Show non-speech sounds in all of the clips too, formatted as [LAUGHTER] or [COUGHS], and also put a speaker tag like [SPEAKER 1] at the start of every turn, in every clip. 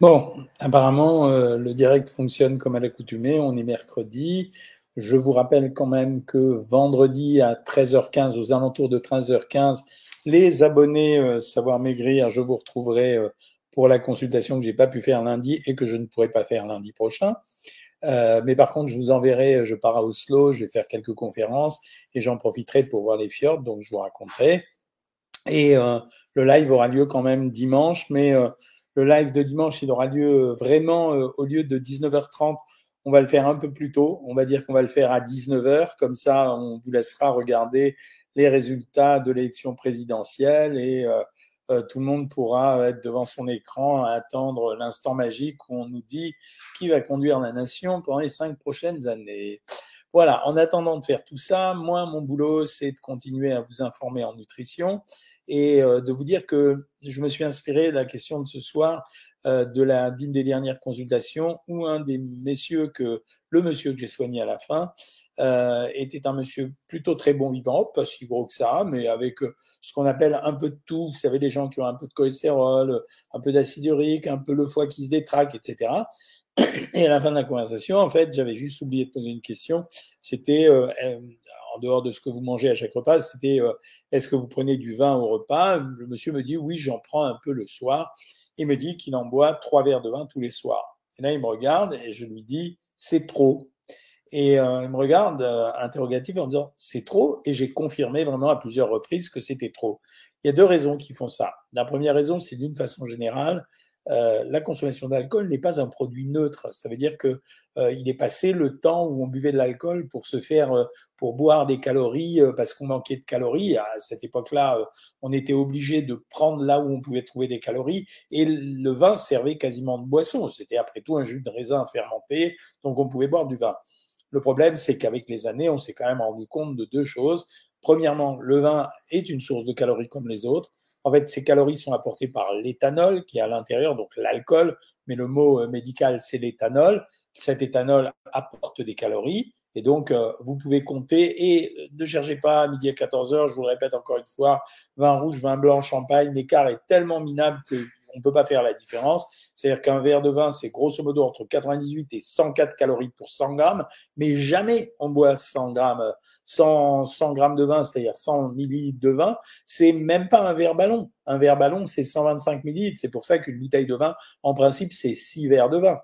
[SPEAKER 1] Bon, apparemment, euh, le direct fonctionne comme à l'accoutumée. On est mercredi. Je vous rappelle quand même que vendredi à 13h15, aux alentours de 13h15, les abonnés euh, Savoir Maigrir, je vous retrouverai euh, pour la consultation que j'ai pas pu faire lundi et que je ne pourrai pas faire lundi prochain. mais par contre, je vous enverrai, je pars à Oslo, je vais faire quelques conférences et j'en profiterai pour voir les fjords, donc je vous raconterai. Et le live aura lieu quand même dimanche, mais le live de dimanche, il aura lieu vraiment euh, au lieu de 19h30. On va le faire un peu plus tôt. On va dire qu'on va le faire à 19h. Comme ça, on vous laissera regarder les résultats de l'élection présidentielle et euh, euh, tout le monde pourra être devant son écran à attendre l'instant magique où on nous dit qui va conduire la nation pendant les cinq prochaines années. Voilà, en attendant de faire tout ça, moi, mon boulot, c'est de continuer à vous informer en nutrition et euh, de vous dire que je me suis inspiré de la question de ce soir euh, de la d'une des dernières consultations où un des messieurs que le monsieur que j'ai soigné à la fin euh, était un monsieur plutôt très bon vivant, pas si gros que ça, mais avec ce qu'on appelle un peu de tout. Vous savez, les gens qui ont un peu de cholestérol, un peu d'acide urique, un peu le foie qui se détraque, etc. [COUGHS] Et à la fin de la conversation, en fait, j'avais juste oublié de poser une question. C'était, euh, euh, en dehors de ce que vous mangez à chaque repas, c'était euh, est-ce que vous prenez du vin au repas? Le monsieur me dit oui, j'en prends un peu le soir. Il me dit qu'il en boit trois verres de vin tous les soirs. Et là, il me regarde et je lui dis c'est trop. Et il me regarde interrogatif en me disant c'est trop? Et j'ai confirmé vraiment à plusieurs reprises que c'était trop. Il y a deux raisons qui font ça. La première raison, c'est d'une façon générale, euh, la consommation d'alcool n'est pas un produit neutre. Ça veut dire que euh, il est passé le temps où on buvait de l'alcool pour se faire, euh, pour boire des calories parce qu'on manquait de calories. À cette époque-là, on était obligé de prendre là où on pouvait trouver des calories et le vin servait quasiment de boisson. C'était après tout un jus de raisin fermenté, donc on pouvait boire du vin. Le problème, c'est qu'avec les années, on s'est quand même rendu compte de deux choses. Premièrement, le vin est une source de calories comme les autres. En fait, ces calories sont apportées par l'éthanol qui est à l'intérieur, donc l'alcool, mais le mot euh, médical, c'est l'éthanol. Cet éthanol apporte des calories. Et donc, euh, vous pouvez compter et euh, ne cherchez pas à midi à 14 heures, je vous le répète encore une fois, vin rouge, vin blanc, champagne, l'écart est tellement minable que on ne peut pas faire la différence. C'est-à-dire qu'un verre de vin, c'est grosso modo entre 98 et 104 calories pour 100 grammes, mais jamais on boit 100 grammes, 100, 100 grammes de vin, c'est-à-dire 100 millilitres de vin. C'est même pas un verre ballon. Un verre ballon, c'est 125 millilitres. C'est pour ça qu'une bouteille de vin, en principe, c'est 6 verres de vin.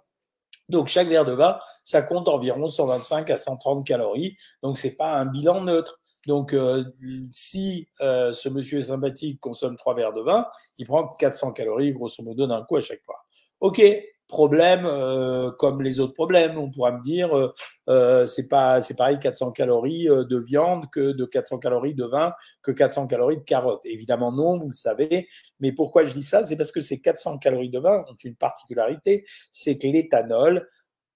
[SPEAKER 1] Donc chaque verre de vin, ça compte environ 125 à 130 calories. Donc c'est pas un bilan neutre. Donc, euh, si euh, ce monsieur sympathique consomme trois verres de vin, il prend 400 calories, grosso modo, d'un coup à chaque fois. OK, problème euh, comme les autres problèmes. On pourra me dire, c'est pas, c'est pareil, 400 calories de viande que de 400 calories de vin que 400 calories de carottes. Évidemment non, vous le savez. Mais pourquoi je dis ça? C'est parce que ces 400 calories de vin ont une particularité, c'est que l'éthanol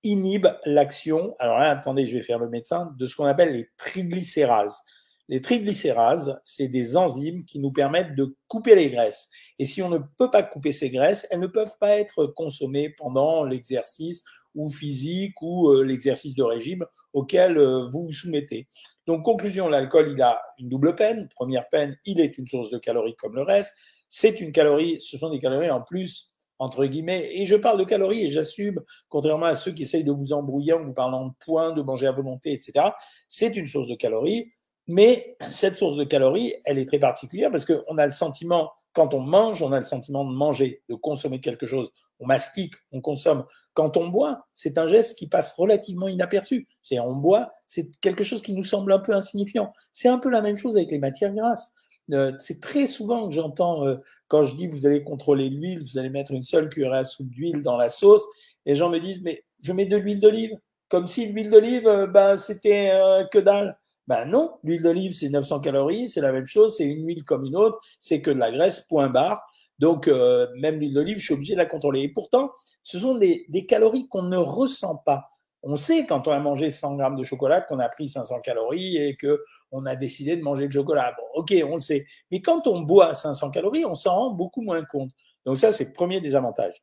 [SPEAKER 1] inhibe l'action. Alors là, attendez, je vais faire le médecin de ce qu'on appelle les triglycérases. Les triglycérases, c'est des enzymes qui nous permettent de couper les graisses. Et si on ne peut pas couper ces graisses, elles ne peuvent pas être consommées pendant l'exercice ou physique ou euh, l'exercice de régime auquel euh, vous vous soumettez. Donc, conclusion, l'alcool, il a une double peine. Première peine, il est une source de calories comme le reste. C'est une calorie, ce sont des calories en plus, entre guillemets. Et je parle de calories et j'assume, contrairement à ceux qui essayent de vous embrouiller en vous parlant de points, de manger à volonté, etc. C'est une source de calories mais cette source de calories, elle est très particulière parce qu'on a le sentiment, quand on mange, on a le sentiment de manger, de consommer quelque chose. On mastique, on consomme. Quand on boit, c'est un geste qui passe relativement inaperçu. C'est on boit, c'est quelque chose qui nous semble un peu insignifiant. C'est un peu la même chose avec les matières grasses. Euh, c'est très souvent que j'entends euh, quand je dis vous allez contrôler l'huile, vous allez mettre une seule cuillère à soupe d'huile dans la sauce, les gens me disent mais je mets de l'huile d'olive, comme si l'huile d'olive, euh, ben, c'était que dalle. Ben non, l'huile d'olive, c'est 900 calories, c'est la même chose, c'est une huile comme une autre, c'est que de la graisse, point barre. Donc, euh, même l'huile d'olive, je suis obligé de la contrôler. Et pourtant, ce sont des, calories qu'on ne ressent pas. On sait quand on a mangé 100 grammes de chocolat qu'on a pris 500 calories et que on a décidé de manger le chocolat. Bon, ok, on le sait. Mais quand on boit 500 calories, on s'en rend beaucoup moins compte. Donc ça, c'est le premier désavantage.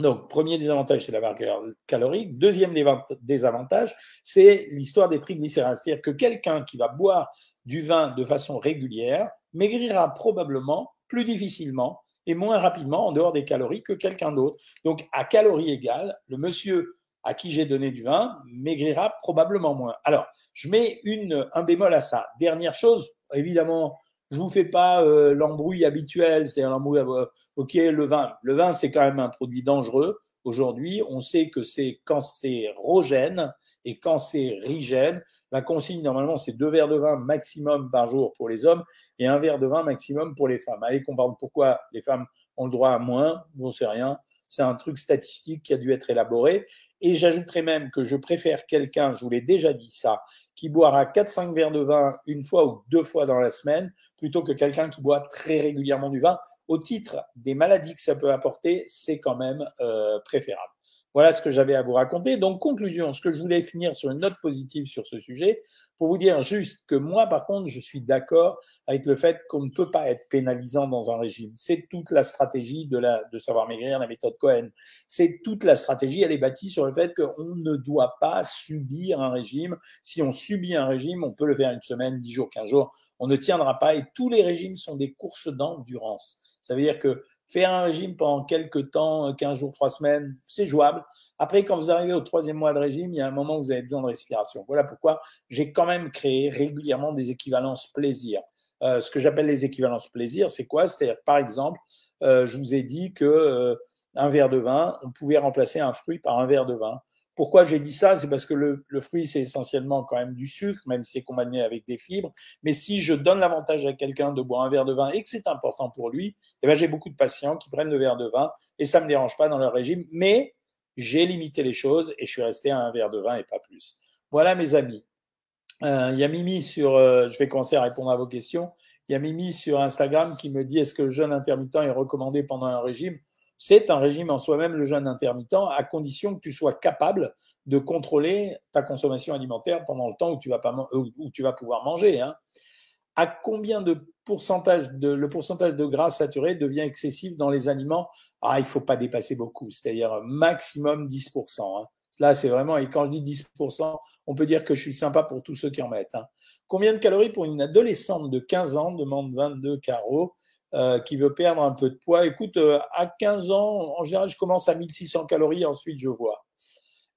[SPEAKER 1] Donc, premier désavantage, c'est la barrière calorique. Deuxième désavantage, c'est l'histoire des triglycérides. C'est-à-dire que quelqu'un qui va boire du vin de façon régulière maigrira probablement plus difficilement et moins rapidement en dehors des calories que quelqu'un d'autre. Donc, à calories égales, le monsieur à qui j'ai donné du vin maigrira probablement moins. Alors, je mets un bémol à ça. Dernière chose, évidemment, je vous fais pas euh, l'embrouille habituelle, c'est l'embrouille, euh, ok, le vin. Le vin, c'est quand même un produit dangereux. Aujourd'hui, on sait que c'est cancérogène et cancérigène. La consigne, normalement, c'est deux verres de vin maximum par jour pour les hommes et un verre de vin maximum pour les femmes. Allez comprendre pourquoi les femmes ont le droit à moins, on sait rien. C'est un truc statistique qui a dû être élaboré. Et j'ajouterais même que je préfère quelqu'un, je vous l'ai déjà dit ça, qui boira 4-5 verres de vin une fois ou deux fois dans la semaine, plutôt que quelqu'un qui boit très régulièrement du vin. Au titre des maladies que ça peut apporter, c'est quand même euh, préférable. Voilà ce que j'avais à vous raconter. Donc, conclusion, ce que je voulais finir sur une note positive sur ce sujet, pour vous dire juste que moi, par contre, je suis d'accord avec le fait qu'on ne peut pas être pénalisant dans un régime. C'est toute la stratégie de, la, de savoir maigrir, la méthode Cohen. C'est toute la stratégie, elle est bâtie sur le fait qu'on ne doit pas subir un régime. Si on subit un régime, on peut le faire une semaine, dix jours, quinze jours. On ne tiendra pas et tous les régimes sont des courses d'endurance. Ça veut dire que Faire un régime pendant quelques temps, 15 jours, 3 semaines, c'est jouable. Après, quand vous arrivez au troisième mois de régime, il y a un moment où vous avez besoin de respiration. Voilà pourquoi j'ai quand même créé régulièrement des équivalences plaisir. Euh, ce que j'appelle les équivalences plaisir, c'est quoi? C'est-à-dire, par exemple, euh, je vous ai dit que euh, un verre de vin, on pouvait remplacer un fruit par un verre de vin. Pourquoi j'ai dit ça? C'est parce que le, fruit, c'est essentiellement quand même du sucre, même si c'est combiné avec des fibres. Mais si je donne l'avantage à quelqu'un de boire un verre de vin et que c'est important pour lui, eh ben, j'ai beaucoup de patients qui prennent le verre de vin et ça ne me dérange pas dans leur régime. Mais j'ai limité les choses et je suis resté à un verre de vin et pas plus. Voilà mes amis. Euh, il y a Mimi sur, euh, je vais commencer à répondre à vos questions. Il y a Mimi sur Instagram qui me dit est-ce que le jeûne intermittent est recommandé pendant un régime? C'est un régime en soi-même, le jeûne intermittent, à condition que tu sois capable de contrôler ta consommation alimentaire pendant le temps où tu vas, pas, où tu vas pouvoir manger. Hein. À combien de pourcentage de, le pourcentage de gras saturé devient excessif dans les aliments? Ah, il faut pas dépasser beaucoup, c'est-à-dire maximum 10%. Hein. Là, c'est vraiment, et quand je dis 10%, on peut dire que je suis sympa pour tous ceux qui en mettent. Hein. Combien de calories pour une adolescente de 15 ans? Demande 22 carreaux euh, qui veut perdre un peu de poids, écoute, euh, à 15 ans, en général, je commence à 1600 calories, ensuite je vois.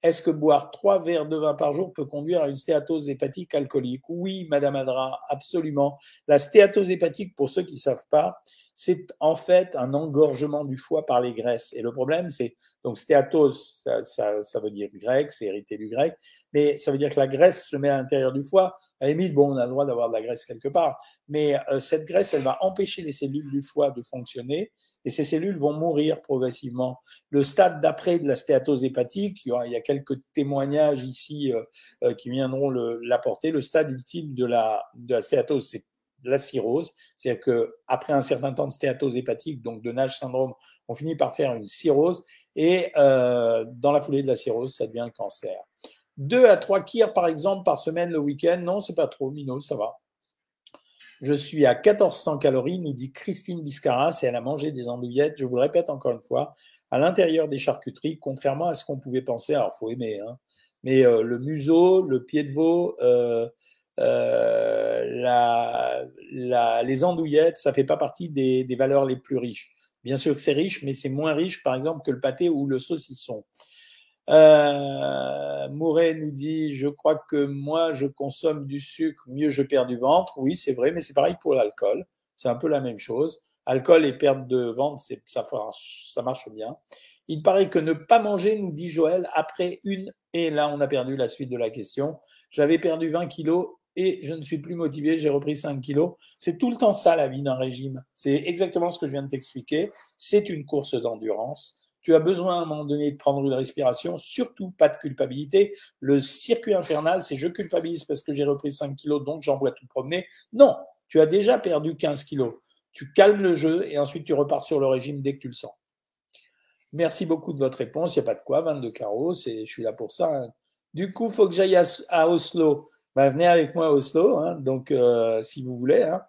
[SPEAKER 1] Est-ce que boire trois verres de vin par jour peut conduire à une stéatose hépatique alcoolique? Oui, Madame Adra, absolument. La stéatose hépatique, pour ceux qui ne savent pas, c'est en fait un engorgement du foie par les graisses. Et le problème, c'est donc stéatose, ça, ça, ça veut dire grec, c'est hérité du grec, mais ça veut dire que la graisse se met à l'intérieur du foie. À bon, on a le droit d'avoir de la graisse quelque part, mais euh, cette graisse, elle va empêcher les cellules du foie de fonctionner et ces cellules vont mourir progressivement. Le stade d'après de la stéatose hépatique, il y a quelques témoignages ici euh, euh, qui viendront l'apporter. Le, stade ultime de la, de la stéatose, c'est la cirrhose. C'est-à-dire qu'après un certain temps de stéatose hépatique, donc de Nash syndrome, on finit par faire une cirrhose et euh, dans la foulée de la cirrhose, ça devient le cancer. Deux à trois kirs par exemple par semaine le week-end, non, c'est pas trop, Mino, ça va. Je suis à 1400 calories, nous dit Christine Biscaras, et elle a mangé des andouillettes, je vous le répète encore une fois, à l'intérieur des charcuteries, contrairement à ce qu'on pouvait penser. Alors, faut aimer, hein, mais euh, le museau, le pied de veau, euh, euh, les andouillettes, ça fait pas partie des, valeurs les plus riches. Bien sûr que c'est riche, mais c'est moins riche, par exemple, que le pâté ou le saucisson. Euh, Mouret nous dit, je crois que moi, je consomme du sucre, mieux je perds du ventre. Oui, c'est vrai, mais c'est pareil pour l'alcool. C'est un peu la même chose. Alcool et perte de ventre, ça, ça marche bien. Il paraît que ne pas manger, nous dit Joël, après une, et là on a perdu la suite de la question, j'avais perdu 20 kilos et je ne suis plus motivé, j'ai repris 5 kilos. C'est tout le temps ça la vie d'un régime. C'est exactement ce que je viens de t'expliquer. C'est une course d'endurance. Tu as besoin à un moment donné de prendre une respiration, surtout pas de culpabilité. Le circuit infernal, c'est je culpabilise parce que j'ai repris 5 kilos, donc j'envoie tout promener. Non, tu as déjà perdu 15 kilos. Tu calmes le jeu et ensuite tu repars sur le régime dès que tu le sens. Merci beaucoup de votre réponse. Il n'y a pas de quoi, 22 carreaux, je suis là pour ça. Hein. Du coup, il faut que j'aille à Oslo bah, venez avec moi à Oslo, hein, donc euh, si vous voulez. Hein.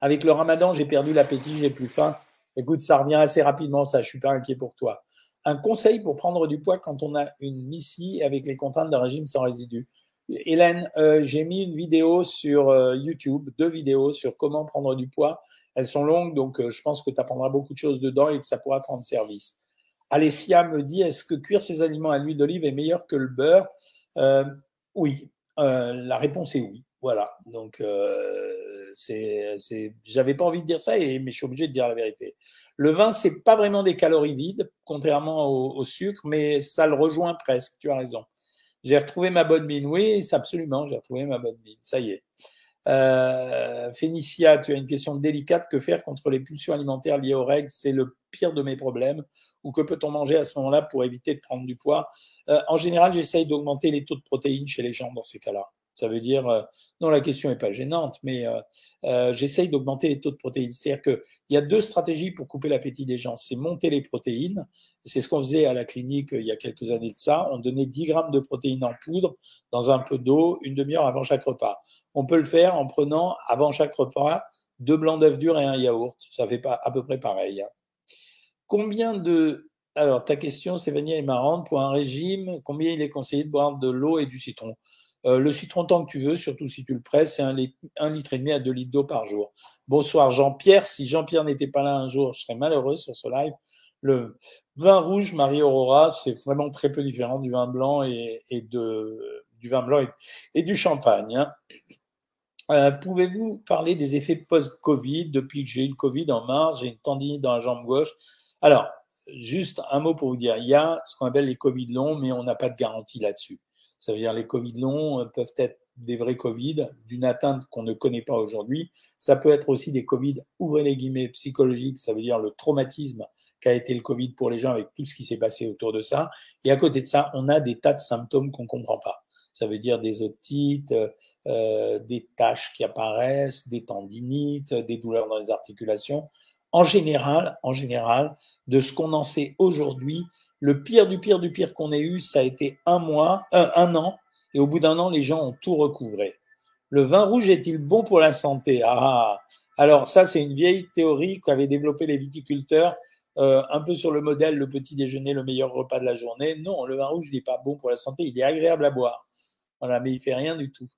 [SPEAKER 1] Avec le ramadan, j'ai perdu l'appétit, j'ai plus faim. Écoute, ça revient assez rapidement, ça, je suis pas inquiet pour toi. Un conseil pour prendre du poids quand on a une missie avec les contraintes d'un régime sans résidus. Hélène, euh, j'ai mis une vidéo sur euh, YouTube, deux vidéos sur comment prendre du poids. Elles sont longues, donc je pense que tu apprendras beaucoup de choses dedans et que ça pourra te rendre service. Alessia me dit, est-ce que cuire ces aliments à l'huile d'olive est meilleur que le beurre? Oui, la réponse est oui. Voilà, donc j'avais pas envie de dire ça, mais je suis obligé de dire la vérité. Le vin, c'est pas vraiment des calories vides, contrairement au, sucre, mais ça le rejoint presque. Tu as raison. J'ai retrouvé ma bonne mine. Oui, c'est absolument, j'ai retrouvé ma bonne mine. Ça y est. Euh, Fénicia, tu as une question délicate. Que faire contre les pulsions alimentaires liées aux règles? C'est le pire de mes problèmes. Ou que peut-on manger à ce moment-là pour éviter de prendre du poids? Euh, En général, j'essaye d'augmenter les taux de protéines chez les gens dans ces cas-là. Ça veut dire, euh, non, la question n'est pas gênante, mais euh, euh, j'essaye d'augmenter les taux de protéines. C'est-à-dire qu'il y a deux stratégies pour couper l'appétit des gens. C'est monter les protéines. C'est ce qu'on faisait à la clinique il y a quelques années de ça. On donnait 10 grammes de protéines en poudre dans un peu d'eau une demi-heure avant chaque repas. On peut le faire en prenant avant chaque repas deux blancs d'œufs durs et un yaourt. Ça fait pas à peu près pareil. Hein. Combien de alors, ta question, Stéphanie, est marrante. Pour un régime, combien il est conseillé de boire de l'eau et du citron? Euh, le citron tant que tu veux, surtout si tu le presses, c'est un, litre et demi à deux litres d'eau par jour. Bonsoir Jean-Pierre. Si Jean-Pierre n'était pas là un jour, je serais malheureux sur ce live. Le vin rouge Marie-Aurora, c'est vraiment très peu différent du vin blanc et, de, du vin blanc et, du champagne. Hein. Euh, pouvez-vous parler des effets post-Covid? Depuis que j'ai eu le Covid en mars, j'ai une tendinite dans la jambe gauche. Alors, juste un mot pour vous dire, il y a ce qu'on appelle les Covid longs, mais on n'a pas de garantie là-dessus. Ça veut dire les Covid longs euh, peuvent être des vrais Covid, d'une atteinte qu'on ne connaît pas aujourd'hui. Ça peut être aussi des Covid, ouvrez les guillemets, psychologiques, ça veut dire le traumatisme qu'a été le Covid pour les gens avec tout ce qui s'est passé autour de ça. Et à côté de ça, on a des tas de symptômes qu'on comprend pas. Ça veut dire des otites, euh, des taches qui apparaissent, des tendinites, des douleurs dans les articulations. En général, en général, de ce qu'on en sait aujourd'hui, le pire du pire du pire qu'on ait eu, ça a été un mois, euh, un an, et au bout d'un an, les gens ont tout recouvré. Le vin rouge est-il bon pour la santé? Ah, alors ça, c'est une vieille théorie qu'avaient développé les viticulteurs, euh, un peu sur le modèle le petit déjeuner, le meilleur repas de la journée. Non, le vin rouge, n'est pas bon pour la santé, il est agréable à boire. Voilà, mais il fait rien du tout.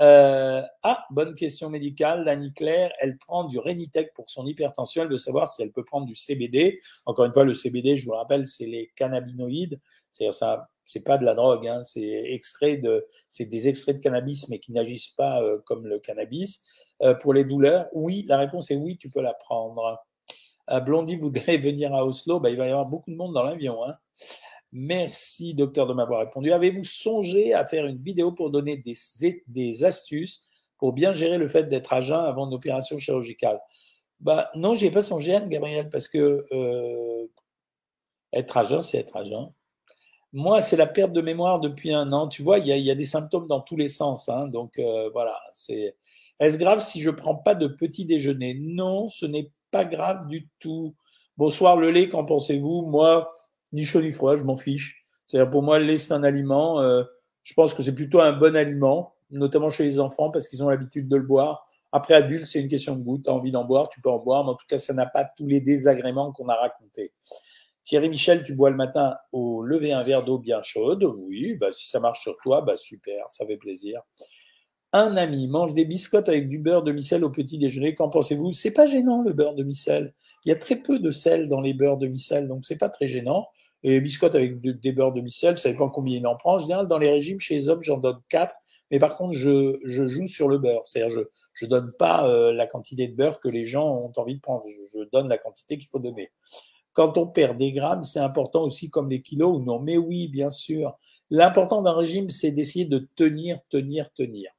[SPEAKER 1] Euh, ah, bonne question médicale. L'Annie Claire, elle prend du Renitec pour son hypertension. Elle veut savoir si elle peut prendre du CBD. Encore une fois, le CBD, je vous rappelle, c'est les cannabinoïdes. C'est-à-dire ça, c'est pas de la drogue, hein, c'est des extraits de cannabis, mais qui n'agissent pas euh, comme le cannabis. Euh, pour les douleurs, oui, la réponse est oui, tu peux la prendre. Blondie voudrait [LAUGHS] venir à Oslo, bah, il va y avoir beaucoup de monde dans l'avion. Hein. Merci, docteur, de m'avoir répondu. Avez-vous songé à faire une vidéo pour donner des, astuces pour bien gérer le fait d'être à jeun avant une opération chirurgicale? Bah, Non, n'y ai pas songé, Anne-Gabrielle, parce que euh, être à jeun, c'est être à jeun. Moi, c'est la perte de mémoire depuis un an. Tu vois, il y a, des symptômes dans tous les sens. Hein, donc euh, voilà, c'est. Est-ce grave si je prends pas de petit déjeuner? Non, ce n'est pas grave du tout. Bonsoir le lait, qu'en pensez-vous? Moi, ni chaud ni froid, je m'en fiche. C'est-à-dire pour moi, le lait, c'est un aliment. Euh, je pense que c'est plutôt un bon aliment, notamment chez les enfants, parce qu'ils ont l'habitude de le boire. Après, adulte, c'est une question de goût. Tu as envie d'en boire, tu peux en boire, mais en tout cas, ça n'a pas tous les désagréments qu'on a racontés. Thierry Michel, tu bois le matin au lever un verre d'eau bien chaude. Oui, bah, si ça marche sur toi, bah, super, ça fait plaisir. Un ami mange des biscottes avec du beurre de micelle au petit déjeuner. Qu'en pensez-vous? C'est pas gênant le beurre de micelle. Il y a très peu de sel dans les beurres de micelle, donc c'est pas très gênant. Et les biscottes avec des beurres de micelle, ça dépend combien il en prend. En général, dans les régimes, chez les hommes, j'en donne 4. Mais par contre, je, je joue sur le beurre. C'est-à-dire, je je donne pas euh, la quantité de beurre que les gens ont envie de prendre. Je, donne la quantité qu'il faut donner. Quand on perd des grammes, c'est important aussi comme les kilos ou non. Mais oui, bien sûr. L'important d'un régime, c'est d'essayer de tenir, tenir, tenir.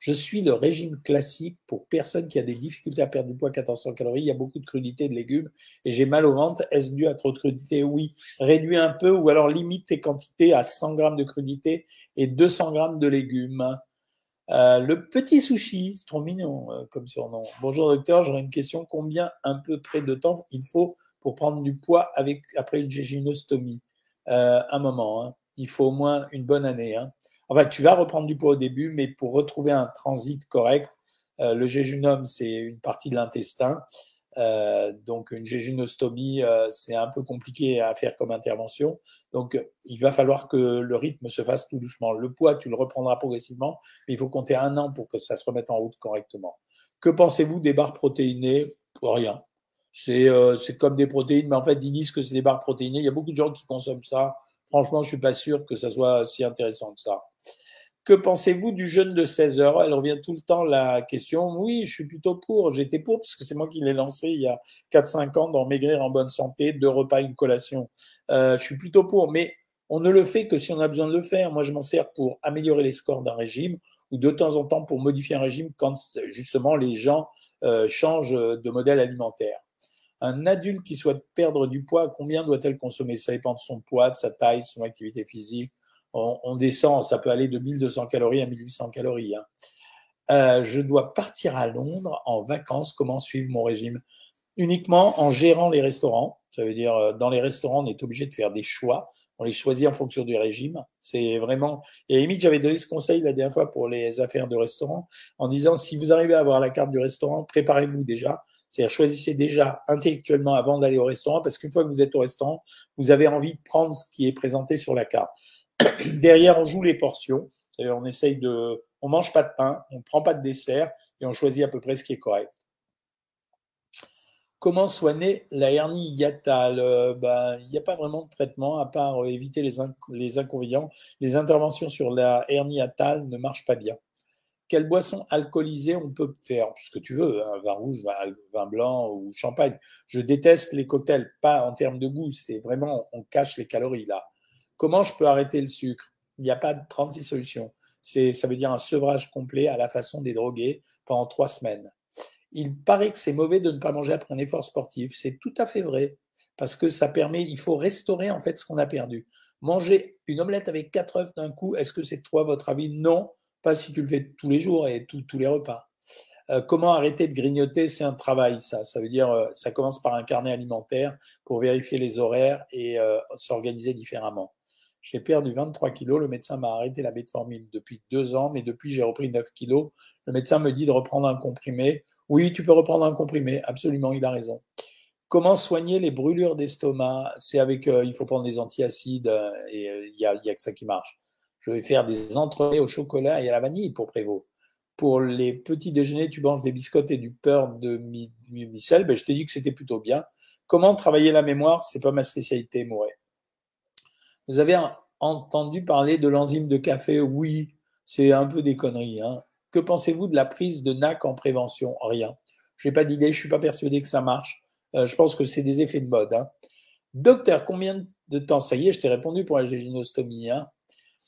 [SPEAKER 1] Je suis le régime classique pour personne qui a des difficultés à perdre du poids 1400 calories. Il y a beaucoup de crudités de légumes et j'ai mal au ventre. Est-ce dû à trop de crudité Oui. Réduis un peu ou alors limite tes quantités à 100 grammes de crudité et 200 grammes de légumes. Euh, le petit sushi, c'est trop mignon euh, comme surnom. Bonjour docteur, j'aurais une question. Combien un peu près de temps il faut pour prendre du poids avec après une géginostomie euh, Un moment. Hein. Il faut au moins une bonne année. Hein. Enfin, tu vas reprendre du poids au début, mais pour retrouver un transit correct, euh, le jéjunum, c'est une partie de l'intestin. Euh, donc une jéjunostomie, euh, c'est un peu compliqué à faire comme intervention. Donc il va falloir que le rythme se fasse tout doucement. Le poids, tu le reprendras progressivement, mais il faut compter un an pour que ça se remette en route correctement. Que pensez-vous des barres protéinées? Rien. C'est euh, comme des protéines, mais en fait ils disent que c'est des barres protéinées. Il y a beaucoup de gens qui consomment ça. Franchement, je suis pas sûr que ça soit si intéressant que ça. Que pensez-vous du jeûne de 16 heures? Elle revient tout le temps la question. Oui, je suis plutôt pour. J'étais pour parce que c'est moi qui l'ai lancé il y a 4-5 ans dans Maigrir en bonne santé, deux repas, une collation. Euh, je suis plutôt pour, mais on ne le fait que si on a besoin de le faire. Moi, je m'en sers pour améliorer les scores d'un régime ou de temps en temps pour modifier un régime quand justement les gens euh, changent de modèle alimentaire. Un adulte qui souhaite perdre du poids, combien doit-elle consommer? Ça dépend de son poids, de sa taille, de son activité physique on, descend, ça peut aller de 1200 calories à 1800 calories. Hein. Euh, je dois partir à Londres en vacances. Comment suivre mon régime? Uniquement en gérant les restaurants. Ça veut dire, euh, dans les restaurants, on est obligé de faire des choix. On les choisit en fonction du régime. C'est vraiment. Et limite, j'avais donné ce conseil la dernière fois pour les affaires de restaurant en disant si vous arrivez à avoir la carte du restaurant, préparez-vous déjà. C'est-à-dire choisissez déjà intellectuellement avant d'aller au restaurant parce qu'une fois que vous êtes au restaurant, vous avez envie de prendre ce qui est présenté sur la carte. [CLEARS THROAT] Derrière, on joue les portions. On essaye de, on mange pas de pain, on prend pas de dessert et on choisit à peu près ce qui est correct. Comment soigner la hernie hiatale? Euh, ben, Il n'y a pas vraiment de traitement à part euh, éviter les, les, inconvénients. Les interventions sur la hernie hiatale ne marchent pas bien. Quelle boisson alcoolisée on peut faire Ce que tu veux, hein, vin rouge, vin, vin, blanc ou champagne. Je déteste les cocktails, pas en termes de goût, c'est vraiment, on cache les calories là. Comment je peux arrêter le sucre? Il n'y a pas de 36 solutions. C'est, ça veut dire un sevrage complet à la façon des drogués pendant trois semaines. Il paraît que c'est mauvais de ne pas manger après un effort sportif. C'est tout à fait vrai parce que ça permet, il faut restaurer en fait ce qu'on a perdu. Manger une omelette avec quatre œufs d'un coup, est-ce que c'est à votre avis? Non, pas si tu le fais tous les jours et tous les repas. Euh, comment arrêter de grignoter C'est un travail, ça. Ça veut dire, euh, ça commence par un carnet alimentaire pour vérifier les horaires et euh, s'organiser différemment. J'ai perdu 23 kilos. Le médecin m'a arrêté la metformine depuis deux ans, mais depuis j'ai repris 9 kilos. Le médecin me dit de reprendre un comprimé. Oui, tu peux reprendre un comprimé. Absolument, il a raison. Comment soigner les brûlures d'estomac? C'est avec, il faut prendre des antiacides et il n'y y a que ça qui marche. Je vais faire des entremets au chocolat et à la vanille pour Prévost. Pour les petits déjeuners, tu manges des biscottes et du beurre de mi, micelle. Ben, je t'ai dit que c'était plutôt bien. Comment travailler la mémoire? C'est pas ma spécialité, Mouret. Vous avez entendu parler de l'enzyme de café? Oui, c'est un peu des conneries. Hein. Que pensez-vous de la prise de NAC en prévention? Rien. Je n'ai pas d'idée, je suis pas persuadé que ça marche. Euh, je pense que c'est des effets de mode. Hein. Docteur, combien de temps? Ça y est, je t'ai répondu pour la géginostomie. Hein.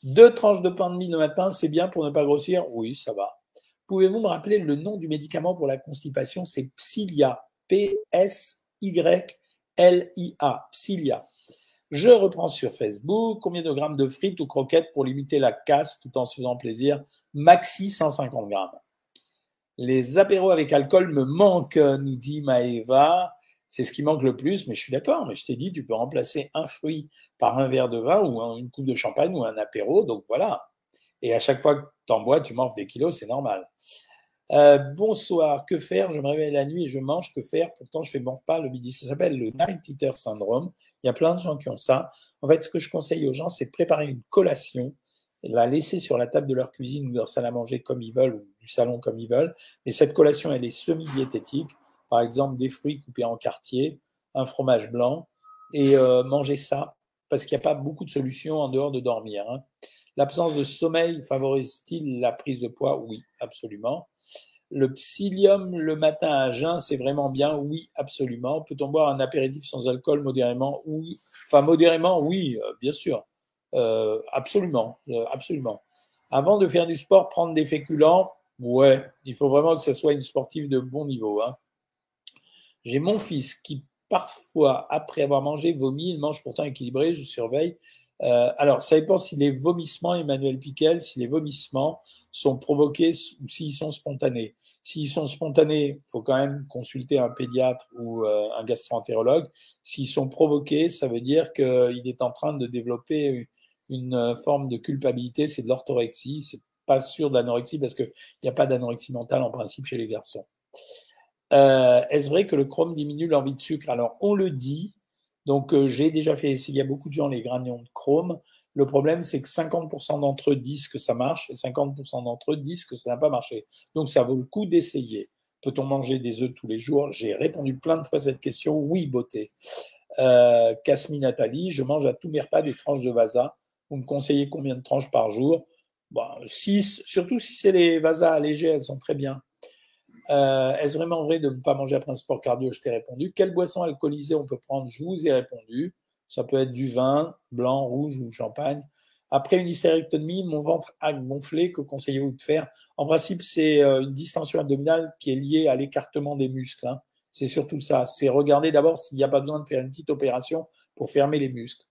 [SPEAKER 1] Deux tranches de pain de mie le matin, c'est bien pour ne pas grossir Oui, ça va. Pouvez-vous me rappeler le nom du médicament pour la constipation? C'est Psyllia. P-S-Y-L-I-A. Psyllia. Je reprends sur Facebook. Combien de grammes de frites ou croquettes pour limiter la casse tout en se faisant plaisir? Maxi 150 grammes. Les apéros avec alcool me manquent, nous dit Maëva. C'est ce qui manque le plus, mais je suis d'accord. Mais je t'ai dit, tu peux remplacer un fruit par un verre de vin ou une coupe de champagne ou un apéro. Donc voilà. Et à chaque fois que tu en bois, tu manges des kilos, c'est normal. Euh, bonsoir, que faire? Je me réveille la nuit et je mange, que faire? Pourtant, je fais mon repas le midi. Ça s'appelle le night eater syndrome. Il y a plein de gens qui ont ça. En fait, ce que je conseille aux gens, c'est de préparer une collation, la laisser sur la table de leur cuisine ou de leur salle à manger comme ils veulent, ou du salon comme ils veulent. Et cette collation, elle est semi-diététique. Par exemple, des fruits coupés en quartier, un fromage blanc, et euh, manger ça, parce qu'il n'y a pas beaucoup de solutions en dehors de dormir. Hein. L'absence de sommeil favorise-t-il la prise de poids? Oui, absolument. Le psyllium le matin à jeun, c'est vraiment bien? Oui, absolument. Peut-on boire un apéritif sans alcool modérément? Oui. Enfin, modérément, oui, euh, bien sûr. Euh, absolument, euh, absolument. Avant de faire du sport, prendre des féculents, ouais, il faut vraiment que ce soit une sportive de bon niveau. Hein. J'ai mon fils qui, parfois, après avoir mangé, vomit. Il mange pourtant équilibré, je surveille. alors, ça dépend si les vomissements, Emmanuel Piquel, si les vomissements sont provoqués ou s'ils sont spontanés. S'ils sont spontanés, il faut quand même consulter un pédiatre ou euh, un gastroentérologue. S'ils sont provoqués, ça veut dire qu'il est en train de développer une forme de culpabilité, c'est de l'orthorexie. C'est pas sûr d'anorexie parce qu'il n'y a pas d'anorexie mentale en principe chez les garçons. Euh, est-ce vrai que le chrome diminue l'envie de sucre? Alors, on le dit. Donc, euh, j'ai déjà fait essayer à beaucoup de gens les granions de chrome. Le problème, c'est que 50% d'entre eux disent que ça marche et 50% d'entre eux disent que ça n'a pas marché. Donc, ça vaut le coup d'essayer. Peut-on manger des œufs tous les jours? J'ai répondu plein de fois à cette question. Oui, beauté. Euh, Casmi Nathalie, je mange à tous mes repas des tranches de vasa. Vous me conseillez combien de tranches par jour? Bon, 6, surtout si c'est les vasas allégés, elles sont très bien. Euh, Est-ce vraiment vrai de ne pas manger après un sport cardio? Je t'ai répondu. Quelle boisson alcoolisée on peut prendre? Je vous ai répondu. Ça peut être du vin, blanc, rouge ou champagne. Après une hystérectomie, mon ventre a gonflé. Que conseillez-vous de faire? En principe, c'est euh, une distension abdominale qui est liée à l'écartement des muscles. Hein. C'est surtout ça. C'est regarder d'abord s'il n'y a pas besoin de faire une petite opération pour fermer les muscles.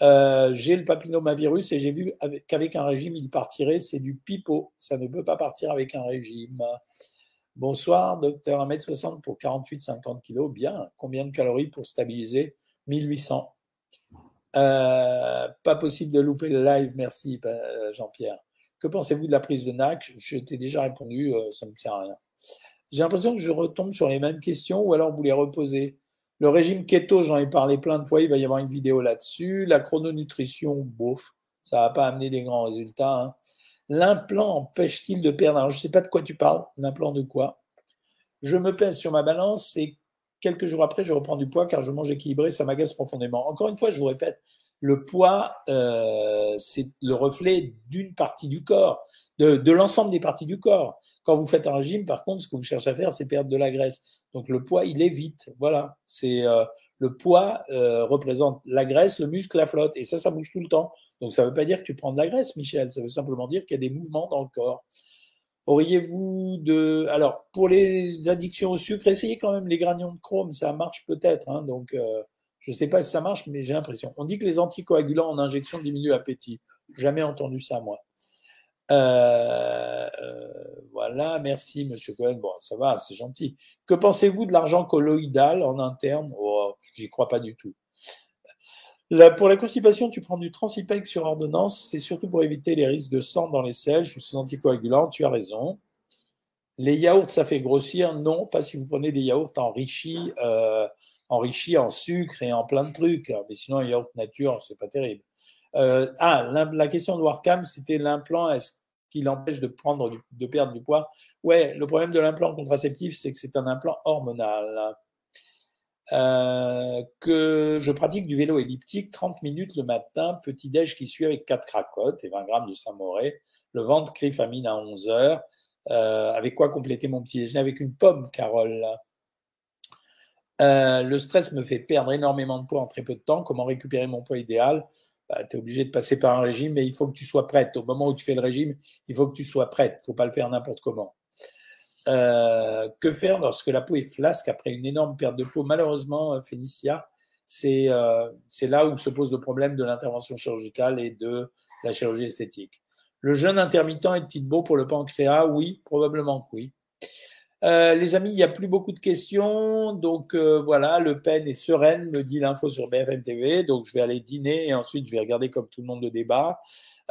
[SPEAKER 1] Euh, j'ai le papillomavirus et j'ai vu qu'avec un régime, il partirait. C'est du pipeau. Ça ne peut pas partir avec un régime. Bonsoir, docteur 1m60 pour 48-50 kg. Bien. Combien de calories pour stabiliser 1800. Euh, pas possible de louper le live. Merci, euh, Jean-Pierre. Que pensez-vous de la prise de NAC Je t'ai déjà répondu, euh, ça ne me sert à rien. J'ai l'impression que je retombe sur les mêmes questions ou alors vous les reposez. Le régime keto, j'en ai parlé plein de fois, il va y avoir une vidéo là-dessus. La chrononutrition, bof, ça va pas amener des grands résultats. Hein. L'implant empêche-t-il de perdre Alors, je ne sais pas de quoi tu parles. L'implant de quoi? Je me pèse sur ma balance et quelques jours après, je reprends du poids car je mange équilibré. Ça m'agace profondément. Encore une fois, je vous répète, le poids, euh, c'est le reflet d'une partie du corps, de, l'ensemble des parties du corps. Quand vous faites un régime, par contre, ce que vous cherchez à faire, c'est perdre de la graisse. Donc le poids, il est vite. Voilà. C'est euh, le poids euh, représente la graisse, le muscle, la flotte, et ça, ça bouge tout le temps. Donc ça ne veut pas dire que tu prends de la graisse, Michel. Ça veut simplement dire qu'il y a des mouvements dans le corps. Auriez-vous de... Alors, pour les addictions au sucre, essayez quand même les granions de chrome, ça marche peut-être. Hein, donc, euh, je ne sais pas si ça marche, mais j'ai l'impression. On dit que les anticoagulants en injection diminuent l'appétit. Jamais entendu ça, moi. Euh, voilà, merci, monsieur Cohen. Bon, ça va, c'est gentil. Que pensez-vous de l'argent colloïdal en interne? Oh, J'y crois pas du tout pour la constipation, tu prends du Transipec sur ordonnance. C'est surtout pour éviter les risques de sang dans les selles. Je suis anticoagulant, tu as raison. Les yaourts, ça fait grossir Non, pas si vous prenez des yaourts enrichis, euh, enrichis en sucre et en plein de trucs. Mais sinon, un yaourt nature, c'est pas terrible. Euh, ah, la question de Warcam, c'était l'implant. Est-ce qu'il empêche de prendre, de perdre du poids? Ouais, le problème de l'implant contraceptif, c'est que c'est un implant hormonal. Euh, que je pratique du vélo elliptique 30 minutes le matin, petit déj qui suit avec 4 cracottes et 20 grammes de samoré, le ventre famine à 11 heures. Euh, avec quoi compléter mon petit déjeuner? Avec une pomme, Carole. Euh, le stress me fait perdre énormément de poids en très peu de temps. Comment récupérer mon poids idéal? Bah, Tu es obligé de passer par un régime, mais il faut que tu sois prête. Au moment où tu fais le régime, il faut que tu sois prête. Il ne faut pas le faire n'importe comment. Euh, que faire lorsque la peau est flasque après une énorme perte de peau? Malheureusement, euh, Félicia, c'est euh, là où se pose le problème de l'intervention chirurgicale et de la chirurgie esthétique. Le jeûne intermittent est-il beau pour le pancréas Oui, probablement que oui. Euh, les amis, il n'y a plus beaucoup de questions. Donc euh, voilà, Le Pen est sereine, me dit l'info sur BFM TV. Donc je vais aller dîner et ensuite je vais regarder comme tout le monde le débat.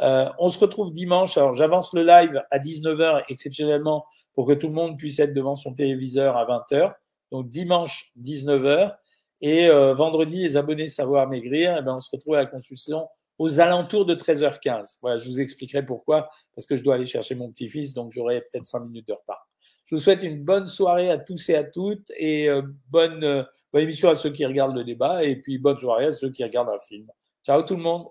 [SPEAKER 1] Euh, on se retrouve dimanche. Alors j'avance le live à 19h exceptionnellement pour que tout le monde puisse être devant son téléviseur à 20h. Donc dimanche 19h et euh, vendredi les abonnés savoir maigrir. Eh ben on se retrouve à la consultation aux alentours de 13h15. Voilà, je vous expliquerai pourquoi parce que je dois aller chercher mon petit-fils donc j'aurai peut-être 5 minutes de retard. Je vous souhaite une bonne soirée à tous et à toutes et euh, bonne, bonne émission à ceux qui regardent le débat et puis bonne soirée à ceux qui regardent un film. Ciao tout le monde.